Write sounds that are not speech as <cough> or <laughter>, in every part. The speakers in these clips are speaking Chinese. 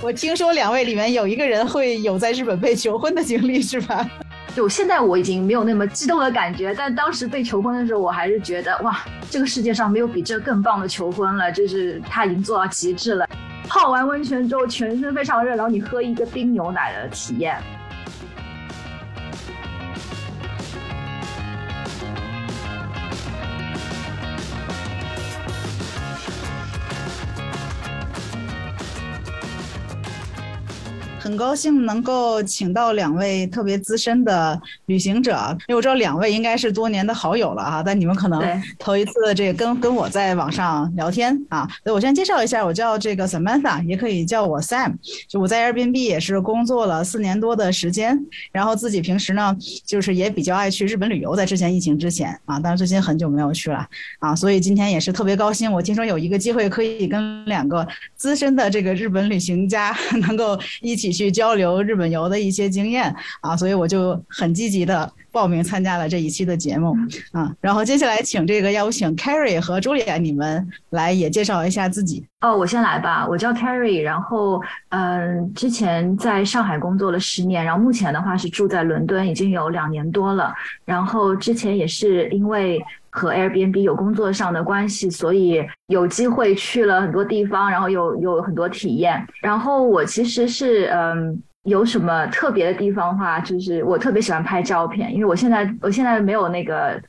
我听说两位里面有一个人会有在日本被求婚的经历，是吧？就现在我已经没有那么激动的感觉，但当时被求婚的时候，我还是觉得哇，这个世界上没有比这更棒的求婚了，就是他已经做到极致了。泡完温泉之后，全身非常热，然后你喝一个冰牛奶的体验。高兴能够请到两位特别资深的旅行者，因为我知道两位应该是多年的好友了啊，但你们可能头一次这个跟跟我在网上聊天啊，所以我先介绍一下，我叫这个 Samantha，也可以叫我 Sam，就我在 Airbnb 也是工作了四年多的时间，然后自己平时呢就是也比较爱去日本旅游，在之前疫情之前啊，但是最近很久没有去了啊，所以今天也是特别高兴，我听说有一个机会可以跟两个资深的这个日本旅行家 <laughs> 能够一起。去交流日本游的一些经验啊，所以我就很积极的报名参加了这一期的节目啊。然后接下来请这个邀请 Carrie 和 Julia 你们来也介绍一下自己。哦，我先来吧，我叫 Carrie，然后嗯，之前在上海工作了十年，然后目前的话是住在伦敦，已经有两年多了。然后之前也是因为。和 Airbnb 有工作上的关系，所以有机会去了很多地方，然后有有很多体验。然后我其实是嗯，有什么特别的地方话，就是我特别喜欢拍照片，因为我现在我现在没有那个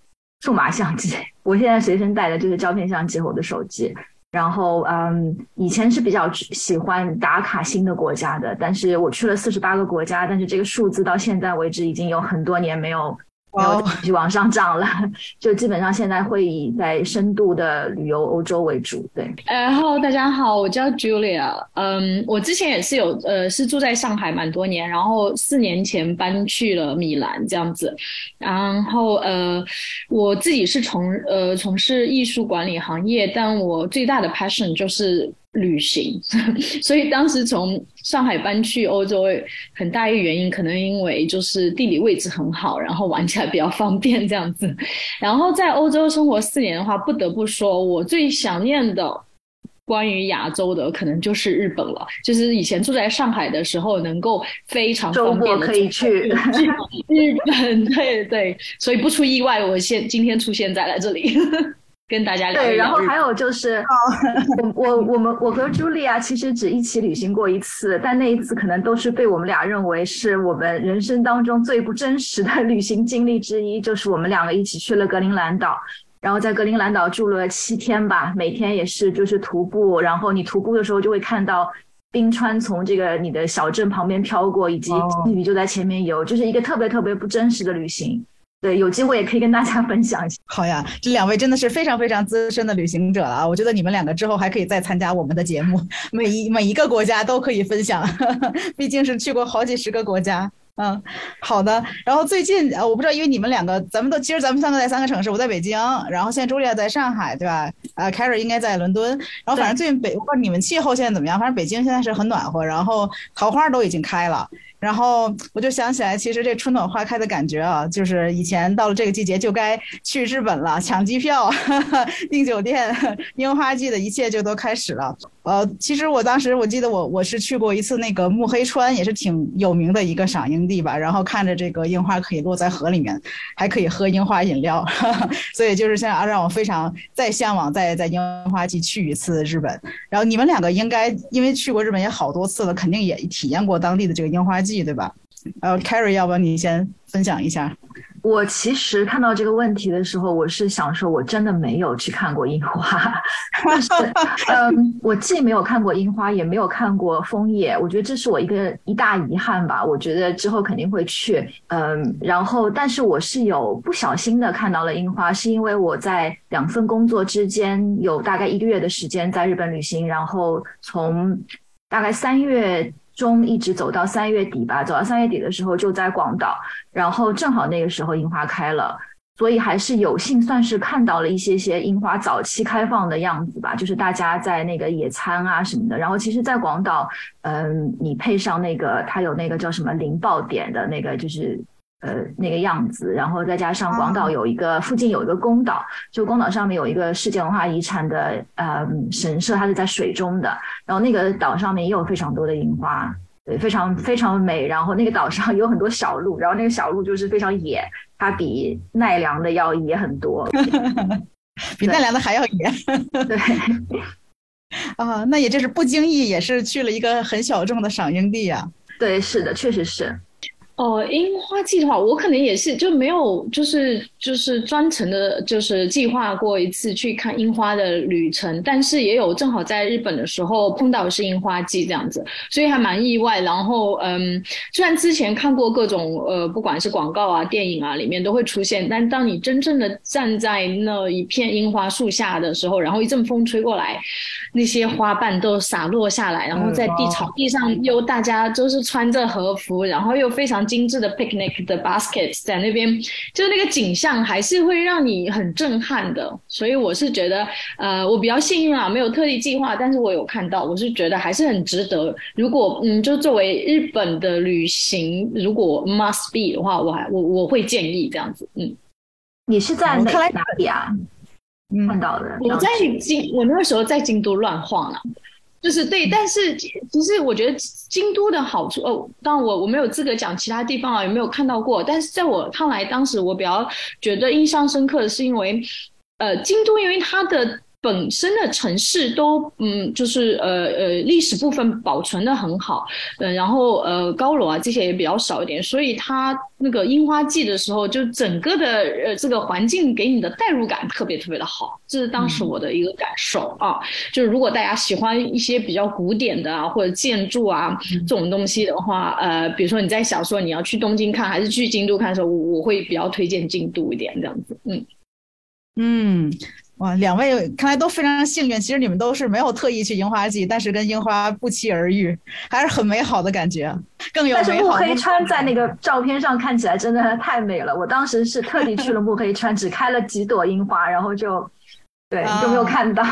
数码相机，<laughs> 我现在随身带的就是胶片相机和我的手机。然后嗯，以前是比较喜欢打卡新的国家的，但是我去了四十八个国家，但是这个数字到现在为止已经有很多年没有。然后就往上涨了，就基本上现在会以在深度的旅游欧洲为主。对，然后大家好，我叫 Julia，嗯，我之前也是有呃是住在上海蛮多年，然后四年前搬去了米兰这样子，然后呃我自己是从呃从事艺术管理行业，但我最大的 passion 就是。旅行，<laughs> 所以当时从上海搬去欧洲，很大一个原因可能因为就是地理位置很好，然后玩起来比较方便这样子。然后在欧洲生活四年的话，不得不说，我最想念的关于亚洲的可能就是日本了。就是以前住在上海的时候，能够非常方便的可以去 <laughs> 日本，对对。所以不出意外，我现今天出现在了这里。跟大家聊对，然后还有就是，我我我们我和茱莉亚其实只一起旅行过一次，但那一次可能都是被我们俩认为是我们人生当中最不真实的旅行经历之一，就是我们两个一起去了格陵兰岛，然后在格陵兰岛住了七天吧，每天也是就是徒步，然后你徒步的时候就会看到冰川从这个你的小镇旁边飘过，以及鱼就在前面游，就是一个特别特别不真实的旅行。对，有机会也可以跟大家分享一下。好呀，这两位真的是非常非常资深的旅行者了啊！我觉得你们两个之后还可以再参加我们的节目，每一每一个国家都可以分享，<laughs> 毕竟是去过好几十个国家。嗯，好的。然后最近呃，我不知道，因为你们两个，咱们都其实咱们三个在三个城市，我在北京，然后现在朱莉亚在上海，对吧？啊，Carrie 应该在伦敦。然后反正最近北，我不知道你们气候现在怎么样，反正北京现在是很暖和，然后桃花都已经开了。然后我就想起来，其实这春暖花开的感觉啊，就是以前到了这个季节就该去日本了，抢机票、<laughs> 订酒店，<laughs> 樱花季的一切就都开始了。呃，其实我当时我记得我我是去过一次那个木黑川，也是挺有名的一个赏樱地吧。然后看着这个樱花可以落在河里面，还可以喝樱花饮料，<laughs> 所以就是现在让我非常再向往再在樱花季去一次日本。然后你们两个应该因为去过日本也好多次了，肯定也体验过当地的这个樱花季，对吧？呃，Carrie，要不你先分享一下。我其实看到这个问题的时候，我是想说，我真的没有去看过樱花，<laughs> 但是，<laughs> 嗯，我既没有看过樱花，也没有看过枫叶，我觉得这是我一个一大遗憾吧。我觉得之后肯定会去，嗯，然后，但是我是有不小心的看到了樱花，是因为我在两份工作之间有大概一个月的时间在日本旅行，然后从大概三月。中一直走到三月底吧，走到三月底的时候就在广岛，然后正好那个时候樱花开了，所以还是有幸算是看到了一些些樱花早期开放的样子吧，就是大家在那个野餐啊什么的。然后其实，在广岛，嗯，你配上那个它有那个叫什么零爆点的那个，就是呃那个样子，然后再加上广岛有一个附近有一个宫岛，就宫岛上面有一个世界文化遗产的呃神社，它是在水中的，然后那个岛上面也有非常多的樱花，对，非常非常美。然后那个岛上 <laughs> 有很多小鹿，然后那个小鹿就是非常野，它比奈良的要野很多，<laughs> 比奈良的还要野。<laughs> 对。啊，那也就是不经意也是去了一个很小众的赏樱地呀。对，是的，确实是。哦，樱花季的话，我可能也是就没有，就是就是专程的，就是计划过一次去看樱花的旅程。但是也有正好在日本的时候碰到是樱花季这样子，所以还蛮意外。然后，嗯，虽然之前看过各种呃，不管是广告啊、电影啊，里面都会出现，但当你真正的站在那一片樱花树下的时候，然后一阵风吹过来，那些花瓣都洒落下来，然后在地草地上又大家都是穿着和服，然后又非常。精致的 picnic 的 baskets 在那边，就是那个景象还是会让你很震撼的。所以我是觉得，呃，我比较幸运啊，没有特地计划，但是我有看到，我是觉得还是很值得。如果嗯，就作为日本的旅行，如果 must be 的话，我还我我会建议这样子。嗯，你是在哪哪里啊？看到的？我在京，我那个时候在京都乱晃啊。就是对，但是其实我觉得京都的好处哦，当然我我没有资格讲其他地方啊，有没有看到过？但是在我看来，当时我比较觉得印象深刻的是因为，呃，京都因为它的。本身的城市都嗯，就是呃呃历史部分保存的很好，嗯，然后呃高楼啊这些也比较少一点，所以它那个樱花季的时候，就整个的呃这个环境给你的代入感特别特别的好，这是当时我的一个感受啊。就是如果大家喜欢一些比较古典的啊或者建筑啊这种东西的话，呃，比如说你在想说你要去东京看还是去京都看的时候，我我会比较推荐京都一点这样子，嗯嗯。哇，两位看来都非常幸运。其实你们都是没有特意去樱花季，但是跟樱花不期而遇，还是很美好的感觉。更有但是慕黑川在那个照片上看起来真的太美了。我当时是特地去了慕黑川，只开了几朵樱花，然后就对就没有看到。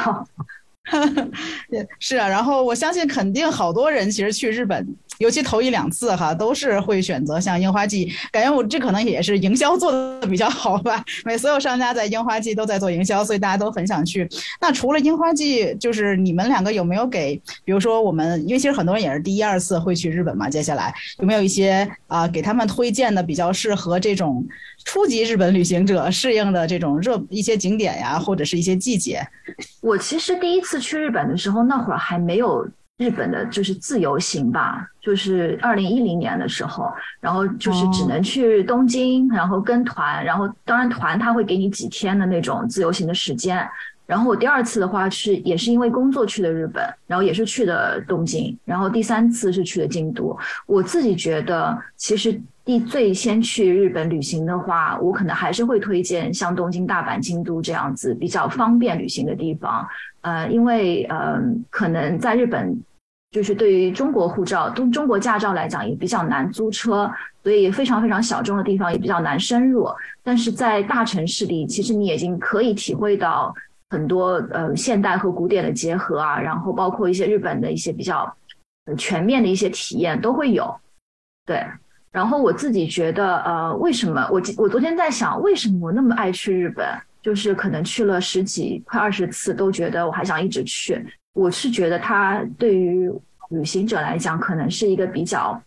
<laughs> 是啊，然后我相信肯定好多人其实去日本。尤其头一两次哈，都是会选择像樱花季，感觉我这可能也是营销做的比较好吧。每所有商家在樱花季都在做营销，所以大家都很想去。那除了樱花季，就是你们两个有没有给，比如说我们，因为其实很多人也是第一二次会去日本嘛，接下来有没有一些啊给他们推荐的比较适合这种初级日本旅行者适应的这种热一些景点呀，或者是一些季节？我其实第一次去日本的时候，那会儿还没有。日本的就是自由行吧，就是二零一零年的时候，然后就是只能去东京，然后跟团，然后当然团他会给你几天的那种自由行的时间。然后我第二次的话是也是因为工作去的日本，然后也是去的东京，然后第三次是去的京都。我自己觉得，其实第最先去日本旅行的话，我可能还是会推荐像东京、大阪、京都这样子比较方便旅行的地方。呃，因为呃，可能在日本，就是对于中国护照、中中国驾照来讲也比较难租车，所以非常非常小众的地方也比较难深入。但是在大城市里，其实你已经可以体会到很多呃现代和古典的结合啊，然后包括一些日本的一些比较全面的一些体验都会有。对，然后我自己觉得，呃，为什么我我昨天在想，为什么我那么爱去日本？就是可能去了十几快二十次，都觉得我还想一直去。我是觉得它对于旅行者来讲，可能是一个比较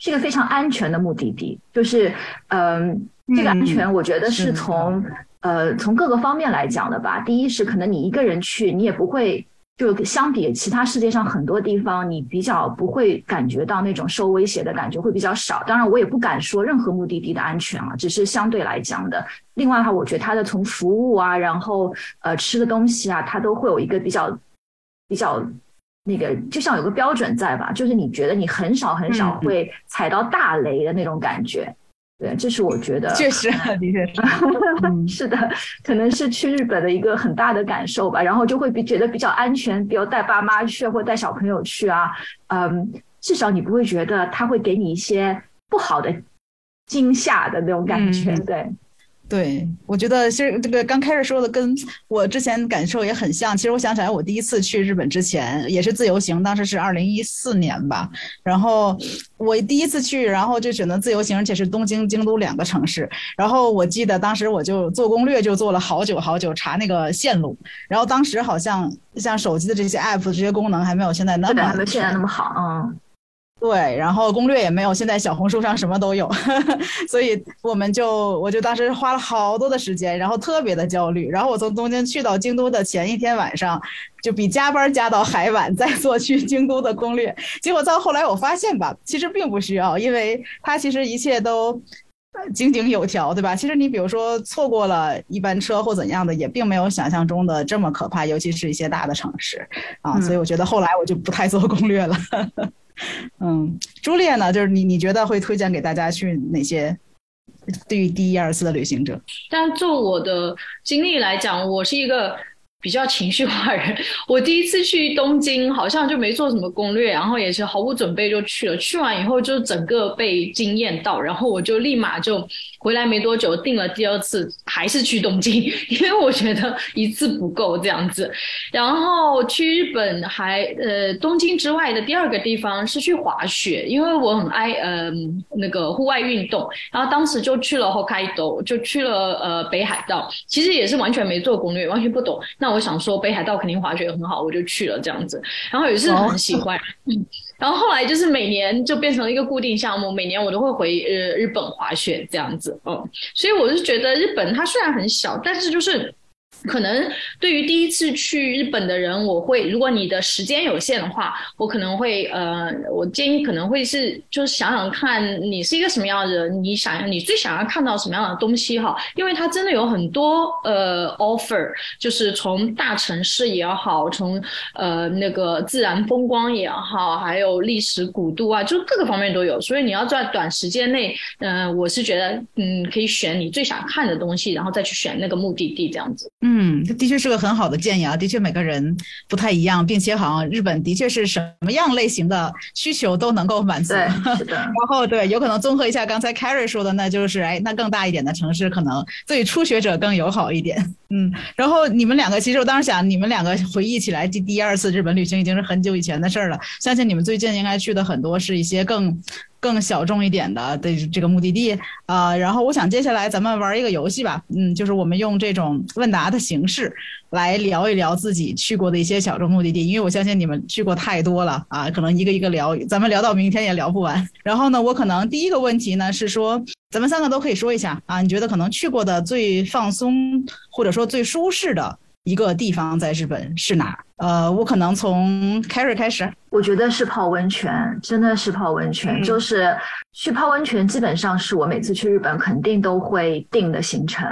是一个非常安全的目的地。就是，嗯，这个安全，我觉得是从呃从各个方面来讲的吧。第一是可能你一个人去，你也不会。就相比其他世界上很多地方，你比较不会感觉到那种受威胁的感觉会比较少。当然，我也不敢说任何目的地的安全啊，只是相对来讲的。另外的话，我觉得它的从服务啊，然后呃吃的东西啊，它都会有一个比较比较那个，就像有个标准在吧，就是你觉得你很少很少会踩到大雷的那种感觉。对，这是我觉得确实，的确是，<laughs> 是的，可能是去日本的一个很大的感受吧。然后就会比觉得比较安全，比如带爸妈去或带小朋友去啊，嗯，至少你不会觉得他会给你一些不好的惊吓的那种感觉。对，对，我觉得其实这个刚开始说的跟我之前感受也很像。其实我想起来，我第一次去日本之前也是自由行，当时是二零一四年吧。然后我第一次去，然后就选择自由行，而且是东京、京都两个城市。然后我记得当时我就做攻略，就做了好久好久，查那个线路。然后当时好像像手机的这些 app 这些功能还没有现在那么还没现在那么好，嗯。对，然后攻略也没有，现在小红书上什么都有，<laughs> 所以我们就我就当时花了好多的时间，然后特别的焦虑。然后我从东京去到京都的前一天晚上，就比加班加到还晚，再做去京都的攻略。结果到后来我发现吧，其实并不需要，因为它其实一切都井井有条，对吧？其实你比如说错过了一班车或怎样的，也并没有想象中的这么可怕，尤其是一些大的城市啊。所以我觉得后来我就不太做攻略了。<laughs> 嗯，朱丽叶呢？就是你，你觉得会推荐给大家去哪些？对于第一、二次的旅行者，但就我的经历来讲，我是一个。比较情绪化人，我第一次去东京，好像就没做什么攻略，然后也是毫无准备就去了。去完以后就整个被惊艳到，然后我就立马就回来没多久订了第二次，还是去东京，因为我觉得一次不够这样子。然后去日本还呃东京之外的第二个地方是去滑雪，因为我很爱呃那个户外运动，然后当时就去了 Hokkaido，就去了呃北海道，其实也是完全没做攻略，完全不懂。那我想说北海道肯定滑雪很好，我就去了这样子，然后也是很喜欢，嗯，然后后来就是每年就变成了一个固定项目，每年我都会回呃日本滑雪这样子，嗯，所以我是觉得日本它虽然很小，但是就是。可能对于第一次去日本的人，我会如果你的时间有限的话，我可能会呃，我建议可能会是就是想想看你是一个什么样的人，你想要你最想要看到什么样的东西哈，因为它真的有很多呃 offer，就是从大城市也好，从呃那个自然风光也好，还有历史古都啊，就各个方面都有，所以你要在短时间内，嗯，我是觉得嗯可以选你最想看的东西，然后再去选那个目的地这样子。嗯，的确是个很好的建议啊！的确，每个人不太一样，并且好像日本的确是什么样类型的需求都能够满足。<laughs> 对，然后对，有可能综合一下刚才 Carrie 说的，那就是哎，那更大一点的城市可能对初学者更友好一点。嗯，然后你们两个，其实我当时想，你们两个回忆起来第第二次日本旅行已经是很久以前的事儿了。相信你们最近应该去的很多是一些更。更小众一点的的这个目的地啊，然后我想接下来咱们玩一个游戏吧，嗯，就是我们用这种问答的形式来聊一聊自己去过的一些小众目的地，因为我相信你们去过太多了啊，可能一个一个聊，咱们聊到明天也聊不完。<laughs> 然后呢，我可能第一个问题呢是说，咱们三个都可以说一下啊，你觉得可能去过的最放松或者说最舒适的。一个地方在日本是哪？呃，我可能从 Carry 开始。我觉得是泡温泉，真的是泡温泉。就是去泡温泉，基本上是我每次去日本肯定都会定的行程。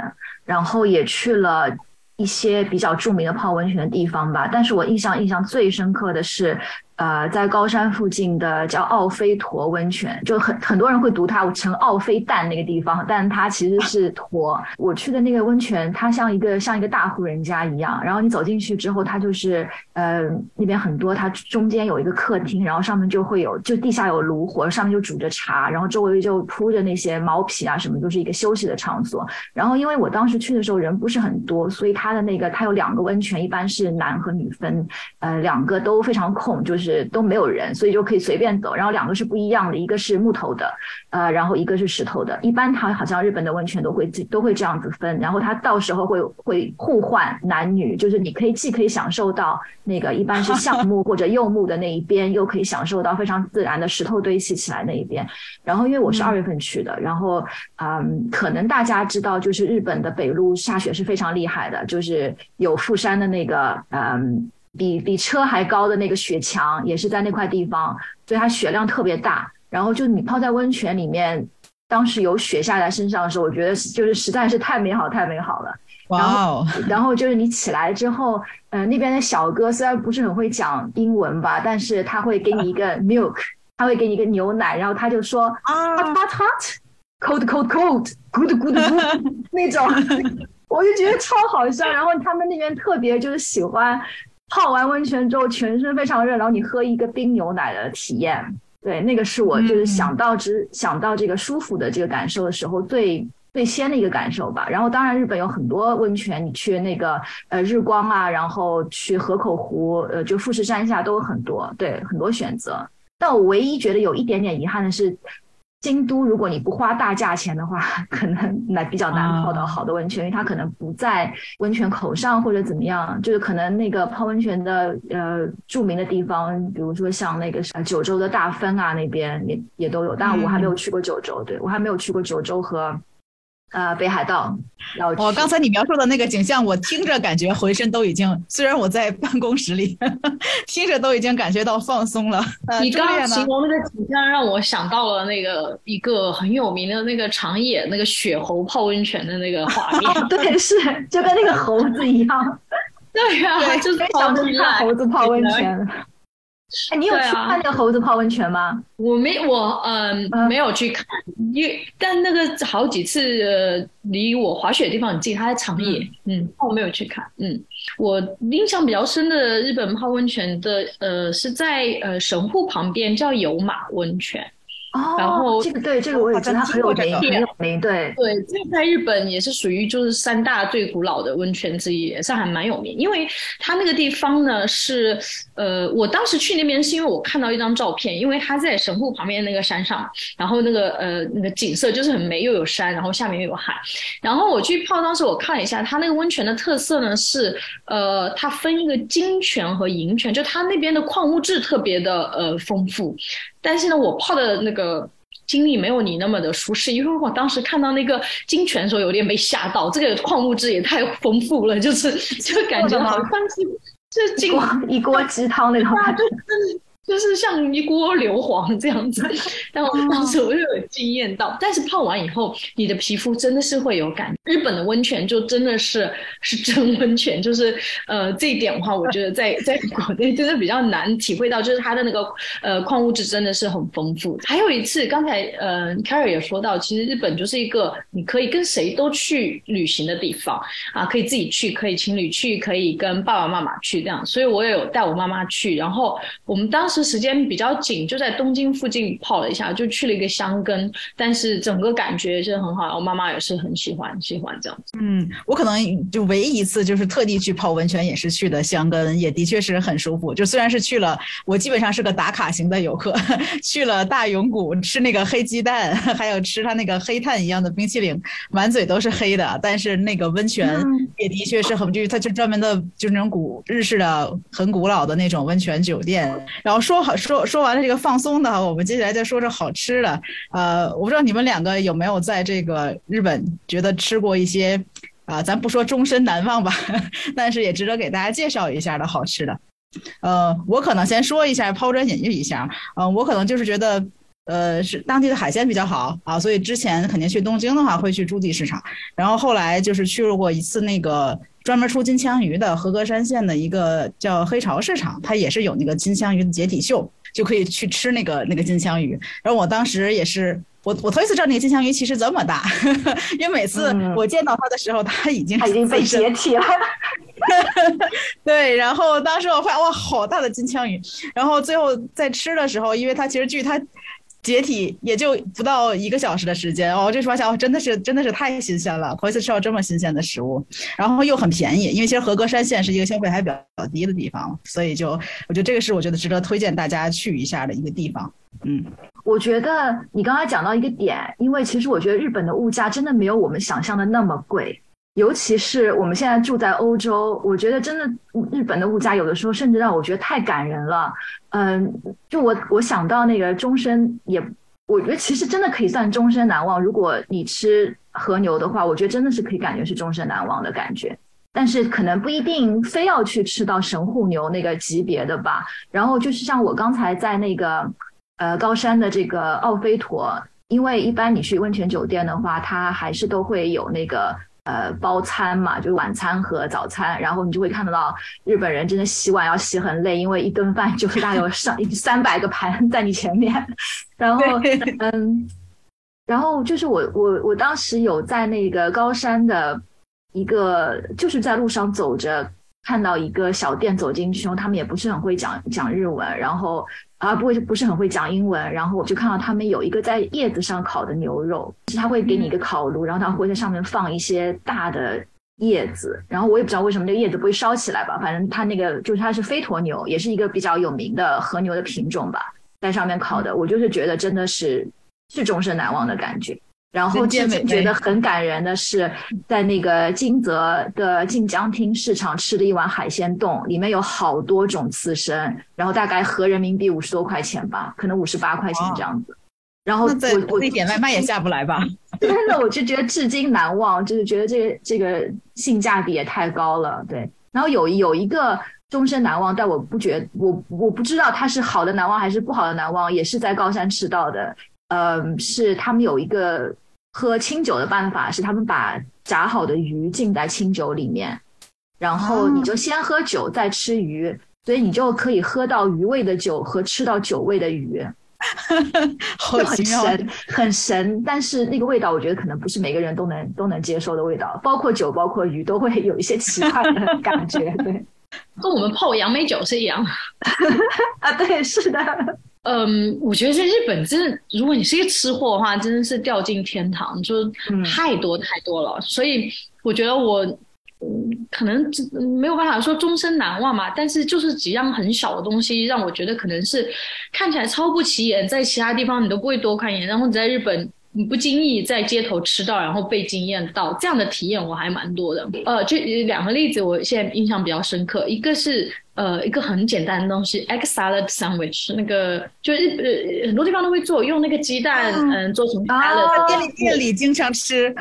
然后也去了一些比较著名的泡温泉的地方吧。但是我印象印象最深刻的是。呃，在高山附近的叫奥菲陀温泉，就很很多人会读它成奥菲蛋那个地方，但它其实是陀。我去的那个温泉，它像一个像一个大户人家一样，然后你走进去之后，它就是呃那边很多，它中间有一个客厅，然后上面就会有就地下有炉火，上面就煮着茶，然后周围就铺着那些毛皮啊什么，都是一个休息的场所。然后因为我当时去的时候人不是很多，所以它的那个它有两个温泉，一般是男和女分，呃两个都非常空，就是。都没有人，所以就可以随便走。然后两个是不一样的，一个是木头的，呃，然后一个是石头的。一般它好像日本的温泉都会都会这样子分。然后它到时候会会互换男女，就是你可以既可以享受到那个一般是橡木或者柚木的那一边，又可以享受到非常自然的石头堆砌起来那一边。然后因为我是二月份去的，然后嗯，可能大家知道，就是日本的北陆下雪是非常厉害的，就是有富山的那个嗯。比比车还高的那个雪墙也是在那块地方，所以它雪量特别大。然后就你泡在温泉里面，当时有雪下在身上的时候，我觉得就是实在是太美好，太美好了。然后，然后就是你起来之后，嗯，那边的小哥虽然不是很会讲英文吧，但是他会给你一个 <laughs> milk，他会给你一个牛奶，然后他就说 hot hot hot，cold cold cold，good good good <laughs> 那种，<laughs> 我就觉得超好笑。然后他们那边特别就是喜欢。泡完温泉之后，全身非常热，然后你喝一个冰牛奶的体验，对，那个是我就是想到之想到这个舒服的这个感受的时候最最先的一个感受吧。然后当然日本有很多温泉，你去那个呃日光啊，然后去河口湖，呃就富士山下都有很多，对很多选择。但我唯一觉得有一点点遗憾的是。京都，如果你不花大价钱的话，可能那比较难泡到好的温泉，因为它可能不在温泉口上或者怎么样，就是可能那个泡温泉的呃著名的地方，比如说像那个九州的大分啊那边也也都有，但我还没有去过九州，对我还没有去过九州和。呃，北海道。我刚才你描述的那个景象，我听着感觉浑身都已经，虽然我在办公室里，<laughs> 听着都已经感觉到放松了。你刚刚形容那个景象，让我想到了那个一个很有名的那个长野那个雪猴泡温泉的那个画 <laughs> 面。对，是就跟那个猴子一样。<laughs> 对呀，就是想着看猴子泡温泉。哎，你有去看那个猴子泡温泉吗？我没，我嗯没有去看，因为但那个好几次呃离我滑雪的地方很近，它在长野，嗯，我没有去看，嗯，我印象比较深的日本泡温泉的呃是在呃神户旁边叫有马温泉。哦，然后这个对这个我也知道很有名，很有名。对对，这在日本也是属于就是三大最古老的温泉之一，上海蛮有名。因为它那个地方呢是，呃，我当时去那边是因为我看到一张照片，因为它在神户旁边那个山上，然后那个呃那个景色就是很美，又有山，然后下面又有海。然后我去泡，当时我看了一下，它那个温泉的特色呢是，呃，它分一个金泉和银泉，就它那边的矿物质特别的呃丰富。但是呢，我泡的那个经历没有你那么的舒适，因为我当时看到那个金泉的时候，有点被吓到。这个矿物质也太丰富了，就是就感觉好像是这金一锅鸡汤那种感觉。就是像一锅硫磺这样子，<laughs> 但我当时我就有惊艳到。但是泡完以后，你的皮肤真的是会有感。日本的温泉就真的是是真温泉，就是呃这一点的话，我觉得在在国内真的比较难体会到，就是它的那个呃矿物质真的是很丰富。还有一次，刚才呃 Carrie 也说到，其实日本就是一个你可以跟谁都去旅行的地方啊，可以自己去，可以情侣去，可以跟爸爸妈妈去这样。所以我也有带我妈妈去，然后我们当时时间比较紧，就在东京附近泡了一下，就去了一个箱根，但是整个感觉是很好，我妈妈也是很喜欢，喜欢这样子。嗯，我可能就唯一一次就是特地去泡温泉，也是去的箱根，也的确是很舒服。就虽然是去了，我基本上是个打卡型的游客，<laughs> 去了大永谷吃那个黑鸡蛋，<laughs> 还有吃它那个黑炭一样的冰淇淋，满嘴都是黑的。但是那个温泉也的确是很，就是它就专门的，就是那种古日式的、很古老的那种温泉酒店，然后。说好说说完了这个放松的，我们接下来再说说好吃的。呃，我不知道你们两个有没有在这个日本觉得吃过一些啊，咱不说终身难忘吧，<laughs> 但是也值得给大家介绍一下的好吃的。呃，我可能先说一下，抛砖引玉一下。嗯，我可能就是觉得，呃，是当地的海鲜比较好啊，所以之前肯定去东京的话会去筑地市场，然后后来就是去过一次那个。专门出金枪鱼的和歌山县的一个叫黑潮市场，它也是有那个金枪鱼的解体秀，就可以去吃那个那个金枪鱼。然后我当时也是，我我头一次知道那个金枪鱼其实这么大，<laughs> 因为每次我见到它的时候，它已经它已经被解体了。<laughs> 对，然后当时我发现哇，好大的金枪鱼。然后最后在吃的时候，因为它其实距它。解体也就不到一个小时的时间哦，这发现哦，真的是真的是太新鲜了，头一次吃到这么新鲜的食物，然后又很便宜，因为其实和歌山县是一个消费还比较低的地方，所以就我觉得这个是我觉得值得推荐大家去一下的一个地方。嗯，我觉得你刚才讲到一个点，因为其实我觉得日本的物价真的没有我们想象的那么贵。尤其是我们现在住在欧洲，我觉得真的日本的物价有的时候甚至让我觉得太感人了。嗯，就我我想到那个终身也，我觉得其实真的可以算终身难忘。如果你吃和牛的话，我觉得真的是可以感觉是终身难忘的感觉。但是可能不一定非要去吃到神户牛那个级别的吧。然后就是像我刚才在那个呃高山的这个奥菲陀，因为一般你去温泉酒店的话，它还是都会有那个。呃，包餐嘛，就是晚餐和早餐，然后你就会看得到日本人真的洗碗要洗很累，因为一顿饭就是大概有上 <laughs> 三百个盘在你前面，然后嗯，然后就是我我我当时有在那个高山的一个，就是在路上走着看到一个小店走进去，他们也不是很会讲讲日文，然后啊不会不是很会讲英文，然后我就看到他们有一个在叶子上烤的牛肉，是他会给你一个烤炉，然后他会在上面放一些大的叶子，然后我也不知道为什么这个叶子不会烧起来吧，反正它那个就是它是飞驼牛，也是一个比较有名的和牛的品种吧，在上面烤的，我就是觉得真的是是终身难忘的感觉。然后人间美觉得很感人的是，在那个金泽的晋江厅市场吃的一碗海鲜冻，里面有好多种刺身，然后大概合人民币五十多块钱吧，可能五十八块钱这样子。然后我我国内点外卖也下不来吧？<laughs> 真的我就觉得至今难忘，就是觉得这个这个性价比也太高了，对。然后有有一个终身难忘，但我不觉我我不知道它是好的难忘还是不好的难忘，也是在高山吃到的。呃，是他们有一个喝清酒的办法，是他们把炸好的鱼浸在清酒里面，然后你就先喝酒再吃鱼，所以你就可以喝到鱼味的酒和吃到酒味的鱼。<laughs> 很。神，很神，但是那个味道，我觉得可能不是每个人都能都能接受的味道，包括酒，包括鱼，都会 <laughs> 有一些奇怪的 <laughs> 感觉。对，跟我们泡杨梅酒是一样。啊，对，是的，嗯，我觉得在日本真的，如果你是一个吃货的话，真的是掉进天堂，就是嗯太多太多了。所以我觉得我，嗯，可能只没有办法说终身难忘嘛，但是就是几样很小的东西，让我觉得可能是看起来超不起眼，在其他地方你都不会多看一眼，然后你在日本。你不经意在街头吃到，然后被惊艳到，这样的体验我还蛮多的。呃，就两个例子，我现在印象比较深刻。一个是呃一个很简单的东西，egg salad sandwich，那个就日呃很多地方都会做，用那个鸡蛋啊嗯做成啊 salad 便利店里经常吃，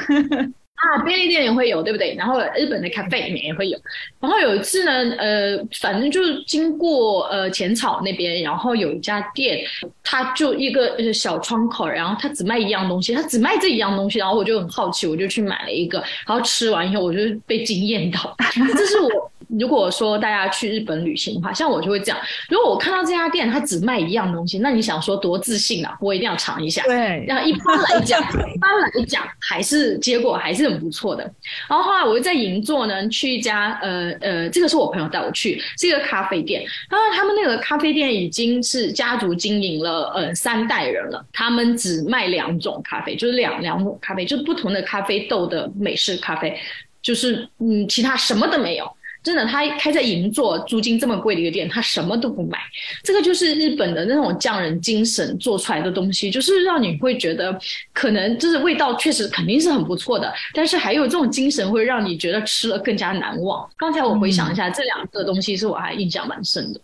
啊，便利店也会有，对不对？然后日本的咖啡里面也会有。然后有一次呢，呃，反正就是经过呃浅草那边，然后有一家店，它就一个小窗口，然后它只卖一样东西，它只卖这一样东西，然后我就很好奇，我就去买了一个，然后吃完以后我就被惊艳到，这是我。如果说大家去日本旅行的话，像我就会这样。如果我看到这家店它只卖一样东西，那你想说多自信啊？我一定要尝一下。对，然后一般来讲，<laughs> 一般来讲还是结果还是很不错的。然后后来我又在银座呢，去一家呃呃，这个是我朋友带我去，是一个咖啡店。然后他们那个咖啡店已经是家族经营了呃三代人了，他们只卖两种咖啡，就是两两种咖啡，就是不同的咖啡豆的美式咖啡，就是嗯，其他什么都没有。真的，他开在银座，租金这么贵的一个店，他什么都不买。这个就是日本的那种匠人精神做出来的东西，就是让你会觉得，可能就是味道确实肯定是很不错的，但是还有这种精神会让你觉得吃了更加难忘。刚才我回想一下，这两个东西是我还印象蛮深的。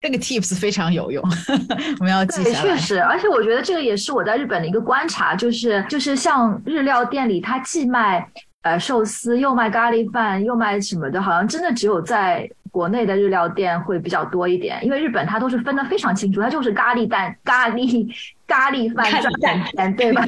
这个 tips 非常有用，<laughs> 我们要记对，下来。确实，而且我觉得这个也是我在日本的一个观察，就是就是像日料店里，它既卖呃寿司，又卖咖喱饭，又卖什么的，好像真的只有在国内的日料店会比较多一点，因为日本它都是分的非常清楚，它就是咖喱蛋、咖喱咖喱饭专门店，对吧？